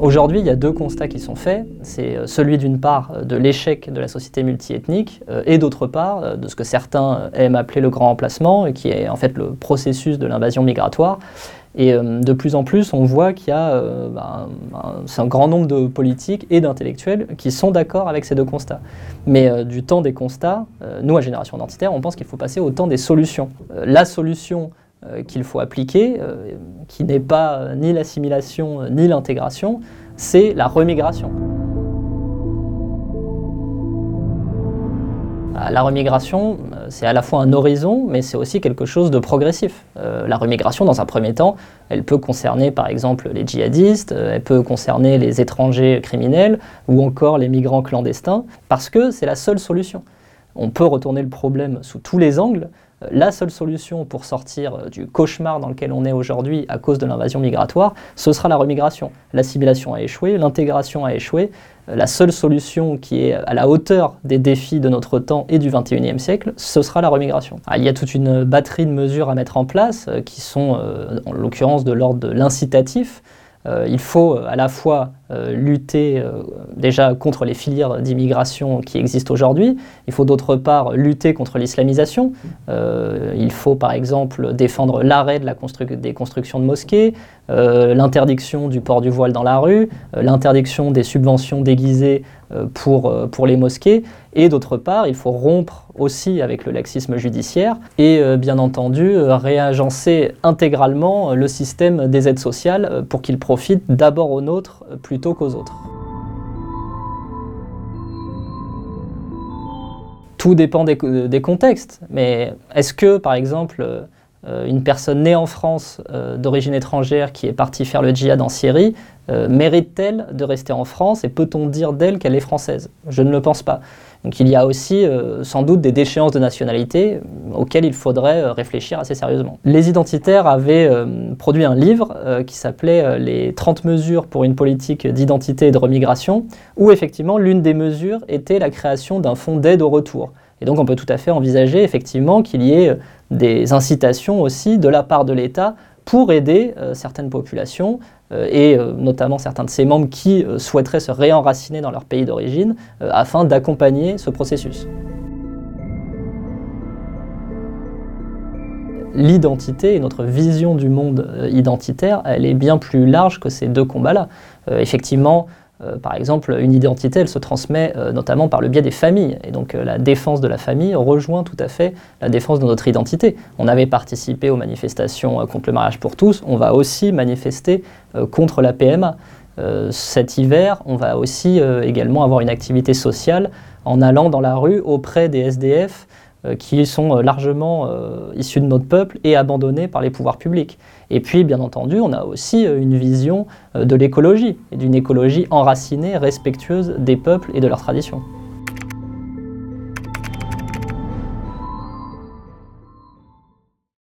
Aujourd'hui, il y a deux constats qui sont faits. C'est euh, celui d'une part euh, de l'échec de la société multiethnique euh, et d'autre part de ce que certains aiment appeler le grand emplacement, qui est en fait le processus de l'invasion migratoire. Et de plus en plus, on voit qu'il y a bah, un, grand nombre de politiques et d'intellectuels qui sont d'accord avec ces deux constats. Mais du temps des constats, nous, à Génération Identitaire, on pense qu'il faut passer au temps des solutions. la solution qu'il faut appliquer, euh, qui n'est pas euh, ni l'assimilation ni l'intégration, c'est la remigration. La remigration, c'est à la fois un horizon, mais c'est aussi quelque chose de progressif. la remigration, dans un premier temps, elle peut concerner par exemple les djihadistes, elle peut concerner les étrangers criminels ou encore les migrants clandestins, parce que c'est la seule solution. On peut retourner le problème sous tous les angles, la seule solution pour sortir euh, du cauchemar dans lequel on est aujourd'hui à cause de l'invasion migratoire, ce sera la remigration. L'assimilation a échoué, l'intégration a échoué. Euh, la seule solution qui est à la hauteur des défis de notre temps et du 21e siècle, ce sera la remigration. Ah, il y a toute une batterie de mesures à mettre en place euh, qui sont en l'occurrence de l'ordre de l'incitatif. Il faut à la fois euh, lutter euh, déjà contre les filières d'immigration qui existent aujourd'hui. Il faut d'autre part lutter contre l'islamisation. Euh, il faut par exemple défendre l'arrêt de la des constructions de mosquées, l'interdiction du port du voile dans la rue, l'interdiction des subventions déguisées pour, pour les mosquées. Et d'autre part, il faut rompre aussi avec le laxisme judiciaire et bien entendu réagencer intégralement le système des aides sociales pour qu'il profite d'abord aux nôtres plus qu'aux autres. Tout dépend des, contextes, mais est-ce que, par exemple, euh, une personne née en France euh, d'origine étrangère qui est partie faire le djihad en Syrie euh, mérite-t-elle de rester en France et peut-on dire d'elle qu'elle est française? Je ne le pense pas. Donc il y a aussi euh, sans doute des déchéances de nationalité auxquelles il faudrait euh, réfléchir assez sérieusement. Les identitaires avaient produit un livre qui s'appelait Les 30 mesures pour une politique d'identité et de remigration, où effectivement l'une des mesures était la création d'un fonds d'aide au retour. Et donc on peut tout à fait envisager effectivement qu'il y ait des incitations aussi de la part de l'État pour aider certaines populations euh, et euh, notamment certains de ses membres qui euh, souhaiteraient se réenraciner dans leur pays d'origine afin d'accompagner ce processus. L'identité et notre vision du monde identitaire, elle est bien plus large que ces deux combats-là. effectivement, euh, par exemple, une identité, elle se transmet euh, notamment par le biais des familles. Et donc euh, la défense de la famille rejoint tout à fait la défense de notre identité. On avait participé aux manifestations contre le mariage pour tous, on va aussi manifester contre la PMA. cet hiver, on va aussi également avoir une activité sociale en allant dans la rue auprès des SDF qui sont euh, largement euh, issus de notre peuple et abandonnés par les pouvoirs publics. Et puis, bien entendu, on a aussi une vision de l'écologie, et d'une écologie enracinée, respectueuse des peuples et de leurs traditions.